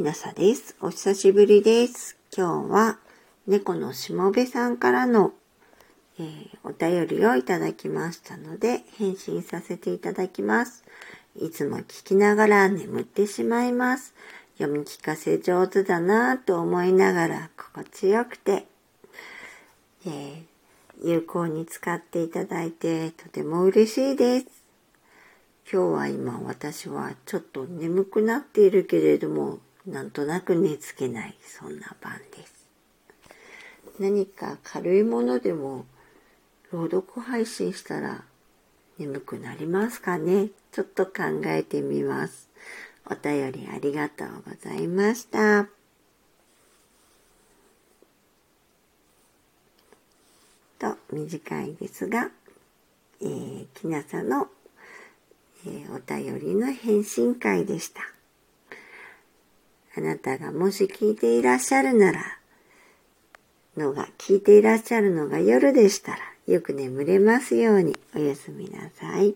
きなさです。お久しぶりです。今日は猫のしもべさんからの、えー、お便りをいただきましたので返信させていただきます。いつも聞きながら眠ってしまいます。読み聞かせ上手だなぁと思いながら心地よくて、えー、有効に使っていただいてとても嬉しいです。今日は今私はちょっと眠くなっているけれどもなんとなく寝つけないそんな晩です。何か軽いものでも朗読配信したら眠くなりますかね？ちょっと考えてみます。お便りありがとうございました。と短いですが、えー、きなさの、えー、お便りの返信会でした。あなたがもし聞いていらっしゃるなら、のが、聞いていらっしゃるのが夜でしたら、よく眠れますようにおやすみなさい。